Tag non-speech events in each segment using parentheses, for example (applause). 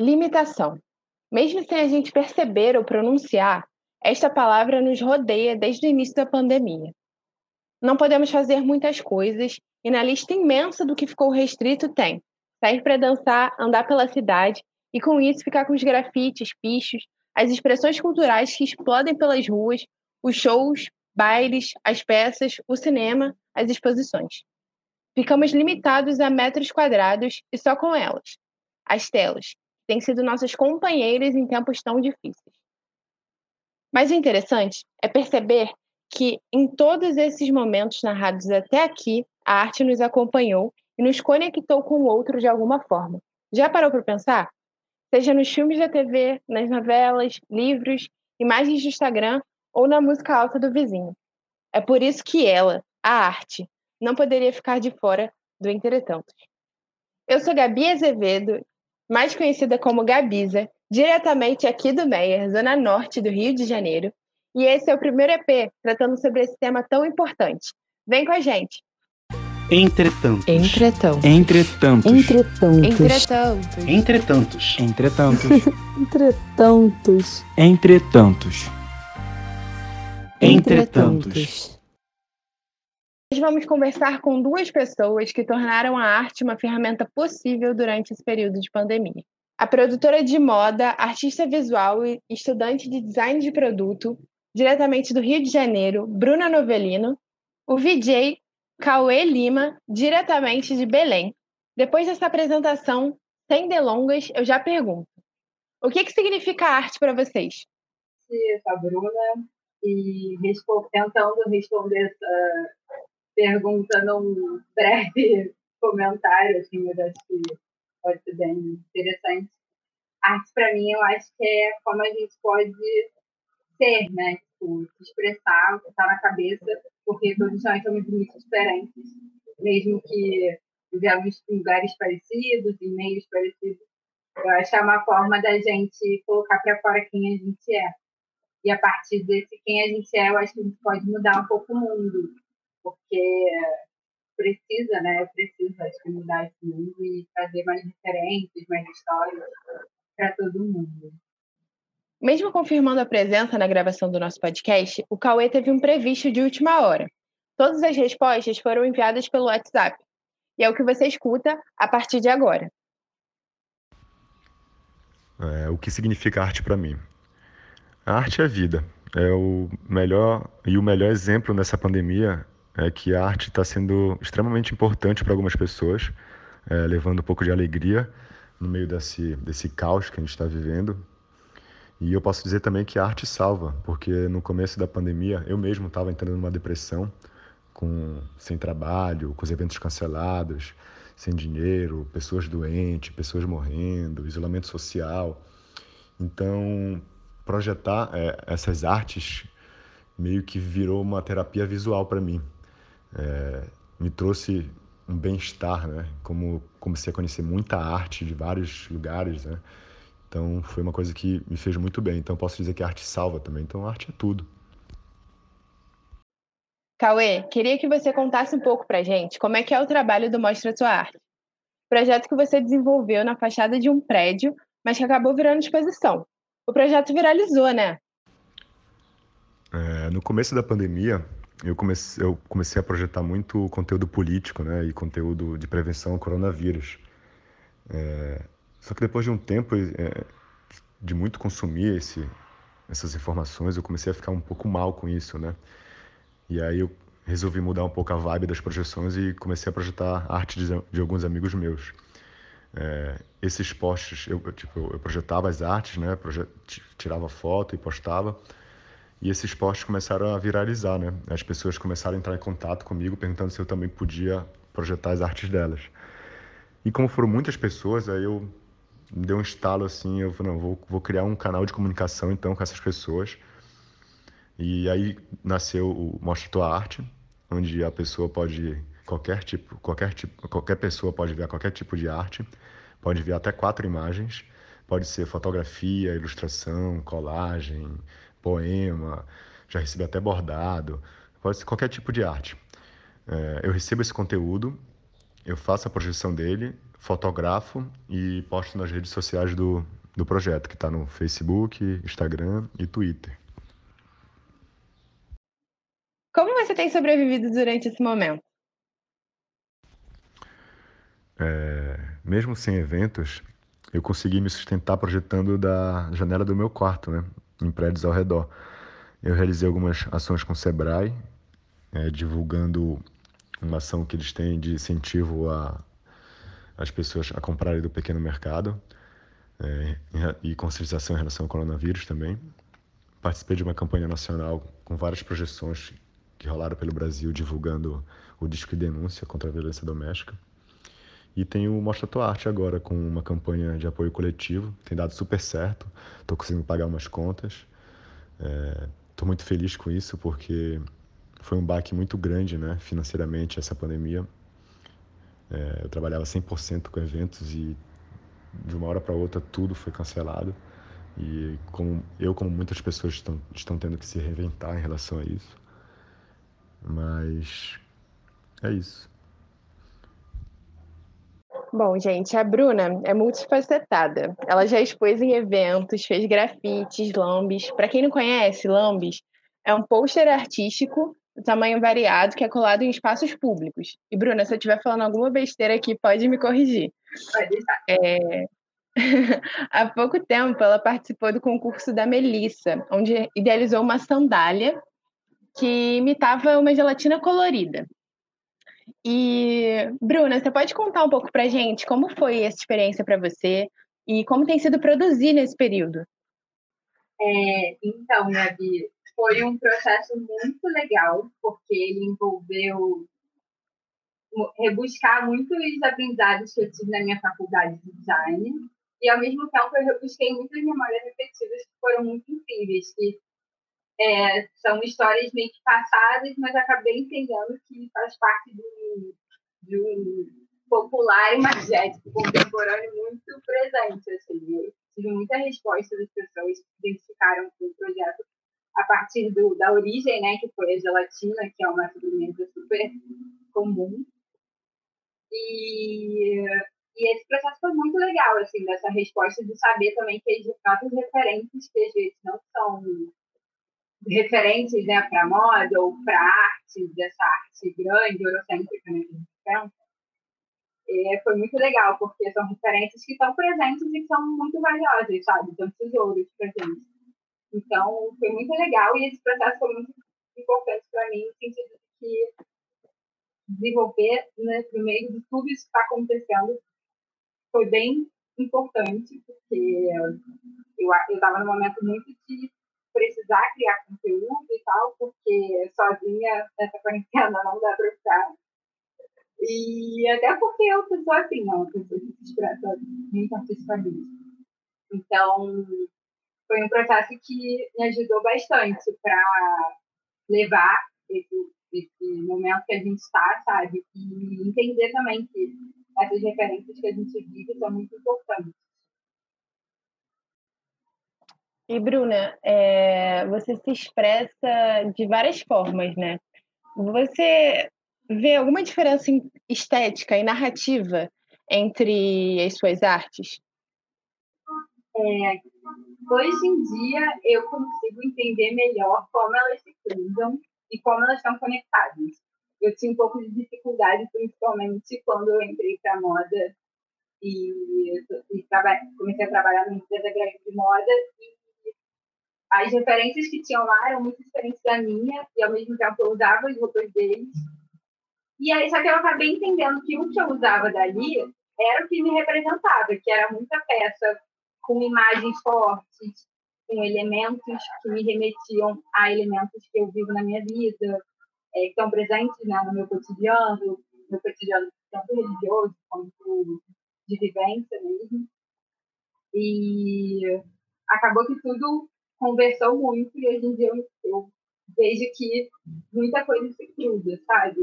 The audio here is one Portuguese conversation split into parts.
Limitação. Mesmo sem a gente perceber ou pronunciar, esta palavra nos rodeia desde o início da pandemia. Não podemos fazer muitas coisas e na lista imensa do que ficou restrito tem sair para dançar, andar pela cidade e com isso ficar com os grafites, pichos, as expressões culturais que explodem pelas ruas, os shows, bailes, as peças, o cinema, as exposições. Ficamos limitados a metros quadrados e só com elas, as telas, têm sido nossas companheiras em tempos tão difíceis. Mas o interessante é perceber que em todos esses momentos narrados até aqui, a arte nos acompanhou e nos conectou com o outro de alguma forma. Já parou para pensar? Seja nos filmes da TV, nas novelas, livros, imagens de Instagram ou na música alta do vizinho. É por isso que ela, a arte, não poderia ficar de fora do Entretantos. Eu sou Gabi Azevedo, mais conhecida como Gabiza, diretamente aqui do Meier, zona norte do Rio de Janeiro, e esse é o primeiro EP tratando sobre esse tema tão importante. Vem com a gente! Entretantos. Entretantos. Entretantos. Entretantos. Entretantos. Entretantos. Entretantos. (laughs) Entretantos. Entretantos. Hoje vamos conversar com duas pessoas que tornaram a arte uma ferramenta possível durante esse período de pandemia. A produtora de moda, artista visual e estudante de design de produto, diretamente do Rio de Janeiro, Bruna Novelino, o VJ Cauê Lima, diretamente de Belém. Depois dessa apresentação, sem delongas, eu já pergunto: o que, que significa arte para vocês? Eu sou a Bruna e tentando responder essa pergunta num breve (laughs) comentário, assim, eu acho que pode ser bem interessante. Arte, para mim, eu acho que é como a gente pode ser, né? Tipo, expressar o que está na cabeça, porque todos nós somos muito diferentes, mesmo que vivemos em lugares parecidos, em meios parecidos. Eu acho que é uma forma da gente colocar para fora quem a gente é. E a partir desse quem a gente é, eu acho que a gente pode mudar um pouco o mundo, porque precisa, né? Precisa, que mudar esse mundo e trazer mais diferentes, mais histórias para todo mundo. Mesmo confirmando a presença na gravação do nosso podcast, o Cauê teve um previsto de última hora. Todas as respostas foram enviadas pelo WhatsApp. E é o que você escuta a partir de agora. É, o que significa arte para mim? A arte é vida. É o melhor e o melhor exemplo nessa pandemia é que a arte está sendo extremamente importante para algumas pessoas, é, levando um pouco de alegria no meio desse, desse caos que a gente está vivendo e eu posso dizer também que a arte salva, porque no começo da pandemia eu mesmo estava entrando numa depressão, com sem trabalho, com os eventos cancelados, sem dinheiro, pessoas doentes, pessoas morrendo, isolamento social. Então, projetar é, essas artes meio que virou uma terapia visual para mim. É, me trouxe um bem-estar, né? Como comecei a conhecer muita arte de vários lugares, né? Então foi uma coisa que me fez muito bem. Então posso dizer que a arte salva também. Então a arte é tudo. Cauê, queria que você contasse um pouco pra gente como é que é o trabalho do Mostra Sua Arte. Projeto que você desenvolveu na fachada de um prédio, mas que acabou virando exposição. O projeto viralizou, né? É, no começo da pandemia, eu comecei, eu comecei a projetar muito conteúdo político né, e conteúdo de prevenção ao coronavírus. É, só que depois de um tempo é, de muito consumir esse, essas informações, eu comecei a ficar um pouco mal com isso, né? E aí eu resolvi mudar um pouco a vibe das projeções e comecei a projetar arte de, de alguns amigos meus. É, esses posts, eu, tipo, eu projetava as artes, né? Projet, tirava foto e postava. E esses posts começaram a viralizar, né? As pessoas começaram a entrar em contato comigo perguntando se eu também podia projetar as artes delas. E como foram muitas pessoas, aí eu deu um estalo assim, eu falei, não, vou, vou criar um canal de comunicação então com essas pessoas. E aí nasceu o Mostra Tua Arte, onde a pessoa pode qualquer tipo, qualquer tipo, qualquer pessoa pode ver qualquer tipo de arte, pode ver até quatro imagens, pode ser fotografia, ilustração, colagem, poema, já recebi até bordado, pode ser qualquer tipo de arte. É, eu recebo esse conteúdo, eu faço a projeção dele, fotografo e posto nas redes sociais do, do projeto, que está no Facebook, Instagram e Twitter. Como você tem sobrevivido durante esse momento? É, mesmo sem eventos, eu consegui me sustentar projetando da janela do meu quarto, né, em prédios ao redor. Eu realizei algumas ações com o Sebrae, é, divulgando uma ação que eles têm de incentivo a as pessoas a comprarem do pequeno mercado é, e conscientização em relação ao coronavírus também. Participei de uma campanha nacional com várias projeções que rolaram pelo Brasil divulgando o disco de denúncia contra a violência doméstica. E tenho o Mostra Tua Arte agora com uma campanha de apoio coletivo, tem dado super certo, estou conseguindo pagar umas contas. Estou é, muito feliz com isso porque foi um baque muito grande né, financeiramente essa pandemia. É, eu trabalhava 100% com eventos e de uma hora para outra tudo foi cancelado. E como eu, como muitas pessoas estão, estão tendo que se reinventar em relação a isso. Mas é isso. Bom, gente, a Bruna é multifacetada. Ela já expôs em eventos, fez grafites, lambes. Para quem não conhece, lambes é um pôster artístico tamanho variado que é colado em espaços públicos. E, Bruna, se eu estiver falando alguma besteira aqui, pode me corrigir. Pode é... (laughs) Há pouco tempo, ela participou do concurso da Melissa, onde idealizou uma sandália que imitava uma gelatina colorida. E, Bruna, você pode contar um pouco pra gente como foi essa experiência para você e como tem sido produzir nesse período? É, então, Gabi, foi um processo muito legal, porque ele envolveu rebuscar muitos aprendizados que eu tive na minha faculdade de design e ao mesmo tempo eu rebusquei muitas memórias afetivas que foram muito incríveis que é, são histórias meio que passadas mas acabei entendendo que faz parte de um popular imagético contemporâneo muito presente assim eu tive muita resposta das pessoas que identificaram com o projeto a partir do, da origem, né, que foi a gelatina, que é uma sobremesa super comum. E, e esse processo foi muito legal, assim, dessa resposta de saber também que as nossas referentes, que às vezes não são referentes né, para moda ou para arte, dessa arte grande, eurocêntrica, né, que a gente pensa, é, foi muito legal, porque são referências que estão presentes e que são muito valiosas, sabe? São tesouros para gente. Então, foi muito legal e esse processo foi muito importante para mim, no sentido de que desenvolver, né, no meio de tudo isso que está acontecendo, foi bem importante, porque eu estava num momento muito de precisar criar conteúdo e tal, porque sozinha nessa quarentena não dá para ficar. E até porque eu sou assim, não, eu pessoa que se expressa muito. Então, foi um processo que me ajudou bastante para levar esse, esse momento que a gente está, sabe? E entender também que essas referências que a gente vive são muito importantes. E, Bruna, é, você se expressa de várias formas, né? Você vê alguma diferença estética e narrativa entre as suas artes? É, hoje em dia eu consigo entender melhor como elas se cruzam e como elas estão conectadas. Eu tinha um pouco de dificuldade, principalmente quando eu entrei para moda e, e comecei a trabalhar numa empresa grande de moda e as referências que tinham lá eram muito diferentes da minha e ao mesmo tempo eu usava as roupas deles. E aí, só que eu acabei entendendo que o que eu usava dali era o que me representava, que era muita peça com imagens fortes, com elementos que me remetiam a elementos que eu vivo na minha vida, é, que estão presentes né, no meu cotidiano, no meu cotidiano tanto religioso quanto de vivência mesmo. E acabou que tudo conversou muito e hoje em dia eu, eu vejo que muita coisa se cruza, sabe?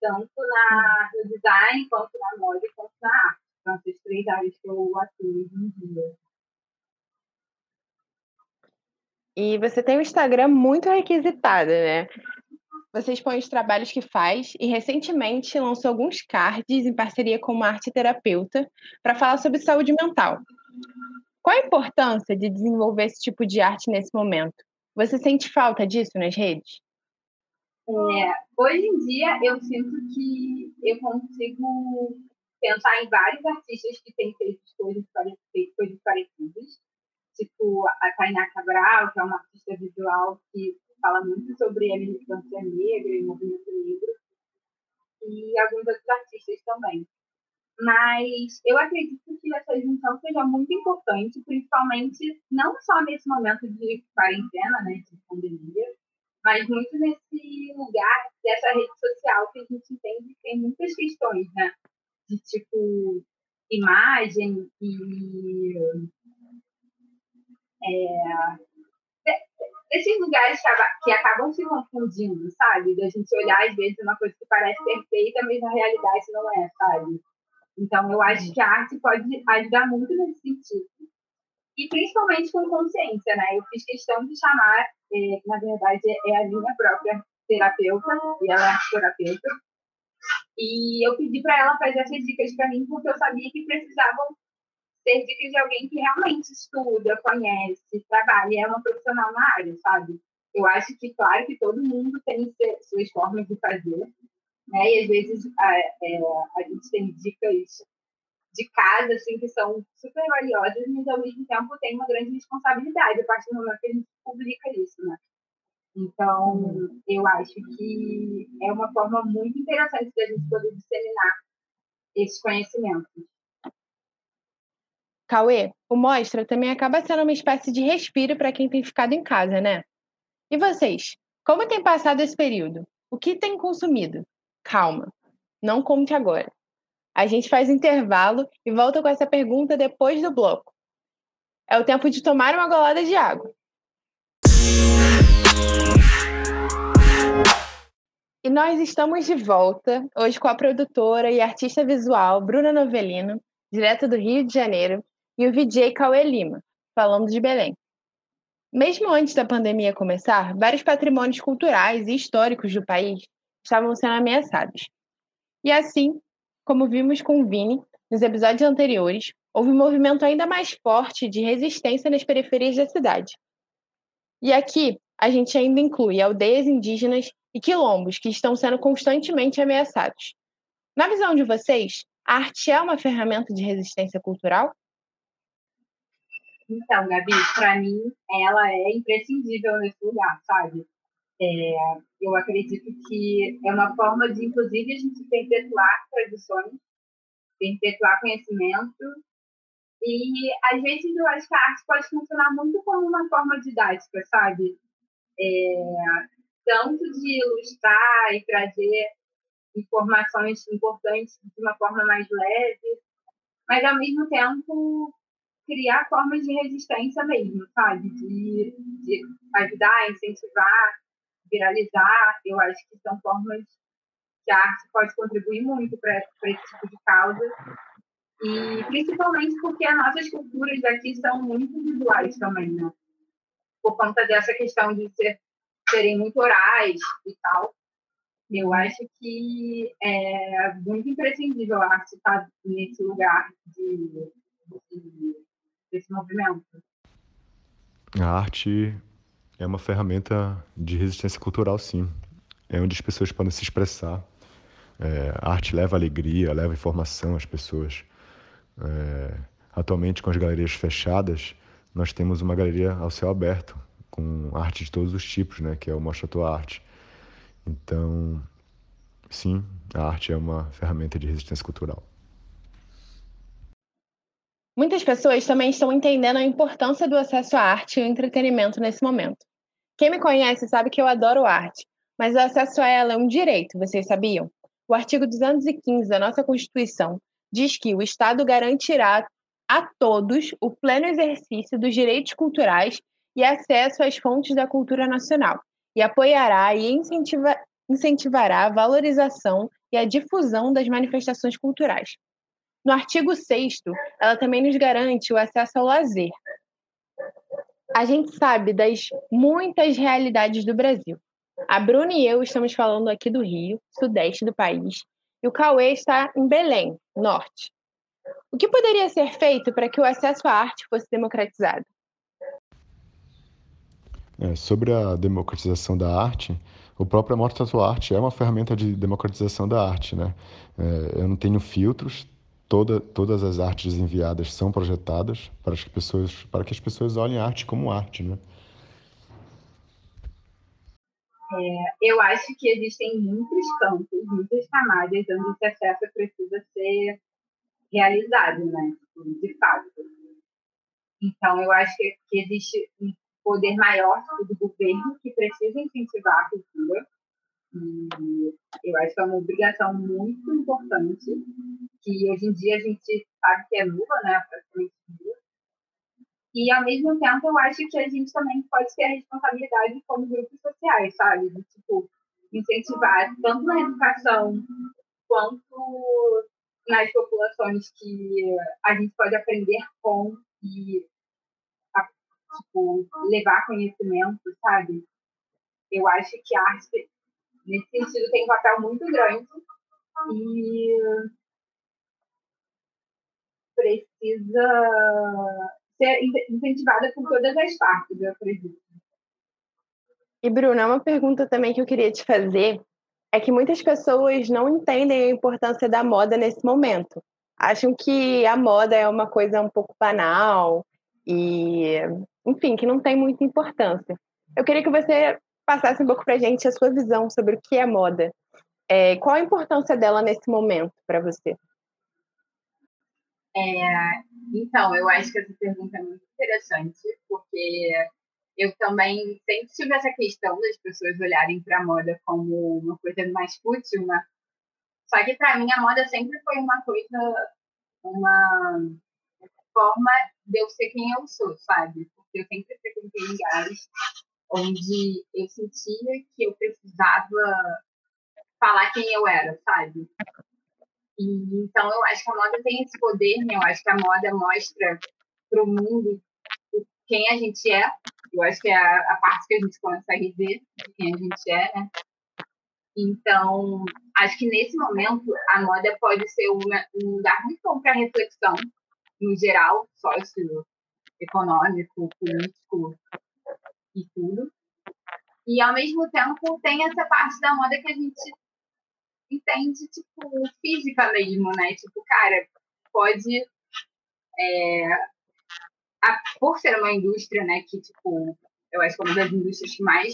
Tanto na, no design, quanto na moda, quanto na arte. São essas três áreas que eu atuo em dia. E você tem um Instagram muito requisitado, né? você expõe os trabalhos que faz e recentemente lançou alguns cards em parceria com uma arte terapeuta para falar sobre saúde mental. Qual a importância de desenvolver esse tipo de arte nesse momento? Você sente falta disso nas redes? É, hoje em dia eu sinto que eu consigo pensar em vários artistas que têm feito coisas, feito coisas parecidas, tipo a Tainá Cabral, que é uma artista visual que fala muito sobre a militância negra e movimento negro, e alguns outros artistas também. Mas eu acredito que essa junção seja muito importante, principalmente não só nesse momento de quarentena, né, de pandemia, mas muito nesse lugar dessa rede social que a gente entende que tem muitas questões, né? De tipo imagem e é, esses lugares que, acabam se confundindo, sabe? Da gente olhar, às vezes, uma coisa que parece perfeita, mas na realidade não é, sabe? Então, eu acho que a arte pode ajudar muito nesse sentido. E principalmente com consciência, né? Eu fiz questão de chamar, é, na verdade, é a minha própria terapeuta, e ela é terapeuta. E eu pedi para ela fazer essas dicas para mim, porque eu sabia que precisavam ser dicas de alguém que realmente estuda, conhece, trabalha, é uma profissional na área, sabe? Eu acho que, claro, que todo mundo tem suas formas de fazer, né? E às vezes a, é, a gente tem dicas de casa, assim, que são super valiosas, mas ao mesmo tempo tem uma grande responsabilidade a partir do momento que a gente publica isso, né? Então, eu acho que é uma forma muito interessante de a gente poder disseminar esses conhecimentos. Cauê, o Mostra também acaba sendo uma espécie de respiro para quem tem ficado em casa, né? E vocês? Como tem passado esse período? O que tem consumido? Calma, não conte agora. A gente faz intervalo e volta com essa pergunta depois do bloco. É o tempo de tomar uma golada de água. E nós estamos de volta, hoje com a produtora e artista visual Bruna Novelino, direto do Rio de Janeiro, e o VJ Cauê Lima, falando de Belém. Mesmo antes da pandemia começar, vários patrimônios culturais e históricos do país estavam sendo ameaçados. E assim, como vimos com o Vini nos episódios anteriores, houve um movimento ainda mais forte de resistência nas periferias da cidade. E aqui a gente ainda inclui aldeias indígenas e quilombos que estão sendo constantemente ameaçados. Na visão de vocês, a arte é uma ferramenta de resistência cultural? Então, Gabi, para mim, ela é imprescindível nesse lugar, sabe? É, eu acredito que é uma forma de, inclusive, a gente perpetuar tradições, perpetuar conhecimento. E, às vezes, eu acho que a arte pode funcionar muito como uma forma didática, sabe? É, tanto de ilustrar e trazer informações importantes de uma forma mais leve, mas, ao mesmo tempo, criar formas de resistência mesmo, sabe? De, de ajudar, incentivar, viralizar. Eu acho que são formas que a arte pode contribuir muito para esse tipo de causa. E principalmente porque as nossas culturas aqui são muito visuais também, né? Por conta dessa questão de ser, serem muito orais e tal. Eu acho que é muito imprescindível a arte estar nesse lugar de, de desse movimento? A arte é uma ferramenta de resistência cultural, sim. É onde as pessoas podem se expressar. É, a arte leva alegria, leva informação às pessoas. É, atualmente, com as galerias fechadas, nós temos uma galeria ao céu aberto, com arte de todos os tipos, né, que é o Mostra Tua Arte. Então, sim, a arte é uma ferramenta de resistência cultural. Muitas pessoas também estão entendendo a importância do acesso à arte e ao entretenimento nesse momento. Quem me conhece sabe que eu adoro arte, mas o acesso a ela é um direito, vocês sabiam? O artigo 215 da nossa Constituição diz que o Estado garantirá a todos o pleno exercício dos direitos culturais e acesso às fontes da cultura nacional, e apoiará e incentiva, incentivará a valorização e a difusão das manifestações culturais. No artigo 6, ela também nos garante o acesso ao lazer. A gente sabe das muitas realidades do Brasil, A Bruna e eu estamos falando aqui do Rio, sudeste do país, e o Cauê está em Belém, norte. O que poderia ser feito para que o acesso à arte fosse democratizado? É, sobre a democratização da arte, o próprio Amor Arte é uma ferramenta de democratização da arte, né? É, eu não tenho filtros, toda, todas as artes enviadas são projetadas para que, pessoas, para que as pessoas olhem a arte como arte, né? É, eu acho que existem muitos campos, muitas camadas onde esse acesso precisa ser realizado, né? De fato. Então, eu acho que, que existe um poder maior do governo que precisa incentivar a cultura. E eu acho que é uma obrigação muito importante, que hoje em dia a gente sabe que é nula, né? E, ao mesmo tempo, eu acho que a gente também pode ter a responsabilidade como grupos sociais, sabe? De, tipo, incentivar tanto na educação quanto nas populações que a gente pode aprender com e tipo, levar conhecimento, sabe? Eu acho que a arte, nesse sentido, tem um papel muito grande e precisa ser incentivada por todas as partes, eu acredito. E, Bruna, uma pergunta também que eu queria te fazer é que muitas pessoas não entendem a importância da moda nesse momento. Acham que a moda é uma coisa um pouco banal e, enfim, que não tem muita importância. Eu queria que você passasse um pouco para a gente a sua visão sobre o que é moda. É, qual a importância dela nesse momento para você? É, então, eu acho que essa pergunta é muito interessante, porque eu também sempre tive essa questão das pessoas olharem para a moda como uma coisa mais fútil, né? Só que para mim a moda sempre foi uma coisa, uma forma de eu ser quem eu sou, sabe? Porque eu sempre frequentei lugares onde eu sentia que eu precisava falar quem eu era, sabe? E, então, eu acho que a moda tem esse poder, né? Eu acho que a moda mostra para o mundo quem a gente é. Eu acho que é a, a, parte que a gente consegue ver de quem a gente é, né? Então, acho que nesse momento a moda pode ser uma, um lugar muito bom para reflexão, no geral, socioeconômico, político e tudo. E, ao mesmo tempo, tem essa parte da moda que a gente entende, tipo, física mesmo, né? Tipo, cara, pode. É, a, por ser uma indústria, né, que, tipo, eu acho que é uma das indústrias que mais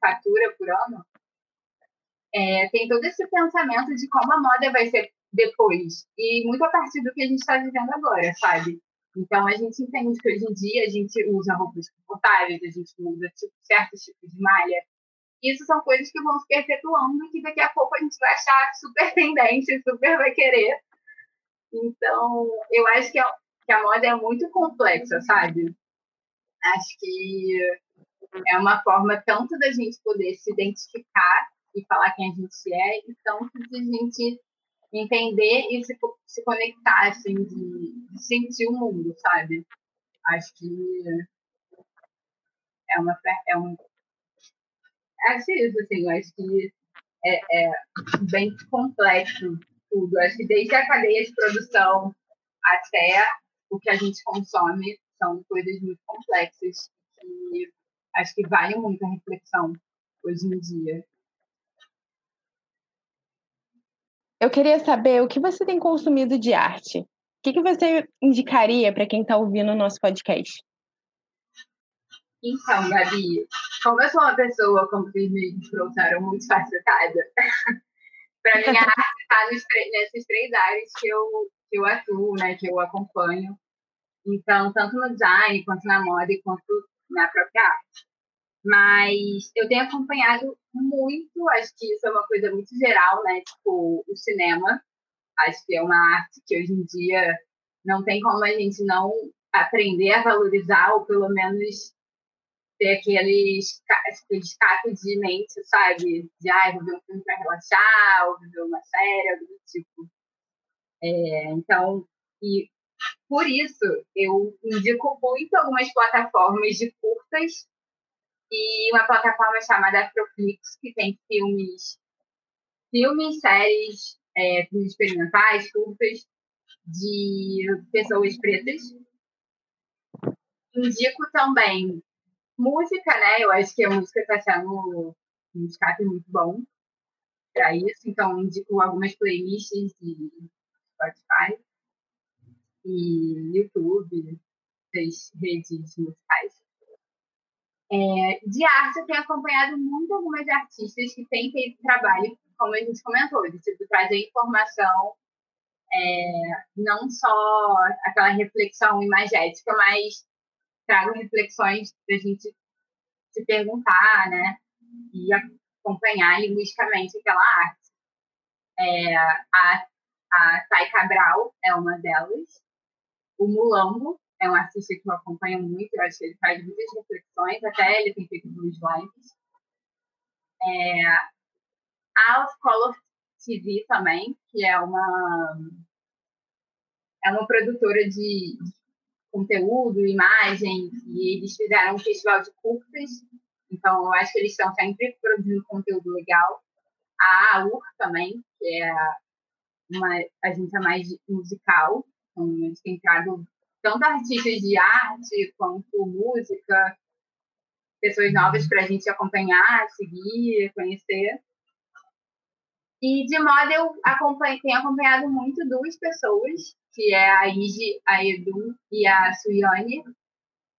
fatura por ano, é, tem todo esse pensamento de como a moda vai ser depois. E muito a partir do que a gente está vivendo agora, sabe? Então, a gente entende que hoje em dia a gente usa roupas confortáveis, a gente usa tipo, certos tipos de malha, isso são coisas que vão se perpetuando e que daqui a pouco a gente vai achar super tendente, super vai querer. Então, eu acho que a, que a moda é muito complexa, sabe? Acho que é uma forma tanto da gente poder se identificar e falar quem a gente é, e tanto de a gente entender e se, se conectar, assim, de, de sentir o mundo, sabe? Acho que é, uma, é um, acho isso, assim, acho que é, é bem complexo tudo. Acho que desde a cadeia de produção até o que a gente consome são coisas muito complexas que acho que vale muito a reflexão hoje em dia. Eu queria saber o que você tem consumido de arte. O que, que você indicaria para quem está ouvindo o nosso podcast? Então, Gabi, como eu sou uma pessoa, como vocês me trouxeram, muito facilitada, (laughs) para mim a arte está nesses três áreas que eu, que eu atuo, né, que eu acompanho. Então, tanto no design, quanto na moda, quanto na própria arte. Mas eu tenho acompanhado muito, acho que isso é uma coisa muito geral, né? Tipo, o cinema. Acho que é uma arte que hoje em dia não tem como a gente não aprender a valorizar, ou pelo menos ter aquele escape de mente, sabe? De, ah, vou ver um filme para relaxar, ou ver uma série, algo do tipo. É, então, e por isso, eu indico muito algumas plataformas de curtas e uma plataforma chamada Afroflix, que tem filmes, filmes, séries, é, filmes experimentais, curtas, de pessoas pretas. Indico também música, né? Eu acho que a música está sendo um escape muito bom para isso, então indico algumas playlists de Spotify e YouTube, das redes musicais. É, de arte, eu tenho acompanhado muito algumas artistas que têm feito trabalho, como a gente comentou, de tipo, trazer informação, é, não só aquela reflexão imagética, mas trago reflexões para a gente se perguntar, né? E acompanhar linguisticamente aquela arte. É, a, a Thay Cabral é uma delas. O Mulambo é um artista que eu acompanho muito, eu acho que ele faz muitas reflexões, até ele tem feito alguns lives. É, a Color TV também, que é uma é uma produtora de conteúdo, imagem, e eles fizeram um festival de curtas, então eu acho que eles estão sempre produzindo conteúdo legal. A AUR também, que é uma agência mais musical, então têm trago tanto artistas de arte quanto música, pessoas novas para a gente acompanhar, seguir, conhecer. E de moda eu acompanho, tenho acompanhado muito duas pessoas, que é a Igi, a Edu e a Suyane,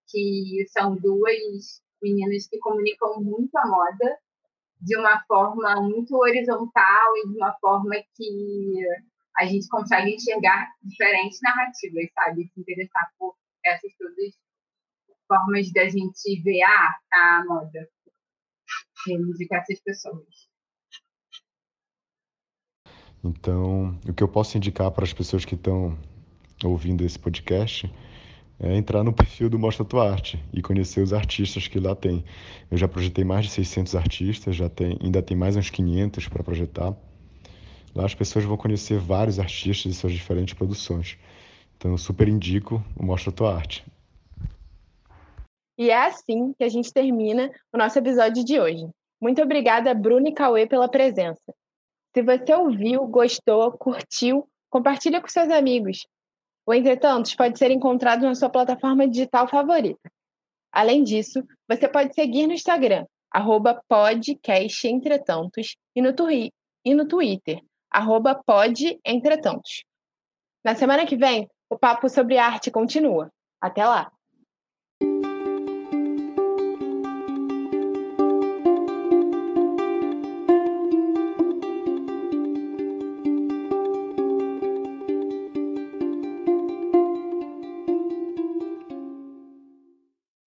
que são duas meninas que comunicam muito a moda de uma forma muito horizontal e de uma forma que a gente consegue enxergar diferentes narrativas, sabe? Se interessar por essas todas formas da gente ver a, moda de essas pessoas. Então, o que eu posso indicar para as pessoas que estão ouvindo esse podcast é entrar no perfil do Mostra Tua Arte e conhecer os artistas que lá tem. Eu já projetei mais de 600 artistas, já tem, ainda tem mais uns 500 para projetar. Lá as pessoas vão conhecer vários artistas e suas diferentes produções. Então, eu super indico o Mostra Tua Arte. E é assim que a gente termina o nosso episódio de hoje. Muito obrigada, Bruno e Cauê, pela presença. Se você ouviu, gostou, curtiu, compartilha com seus amigos. O Entretantos pode ser encontrado na sua plataforma digital favorita. Além disso, você pode seguir no Instagram, arroba podcastentretantos, e no, e no Twitter, arroba podentretantos. Na semana que vem, o papo sobre arte continua. Até lá!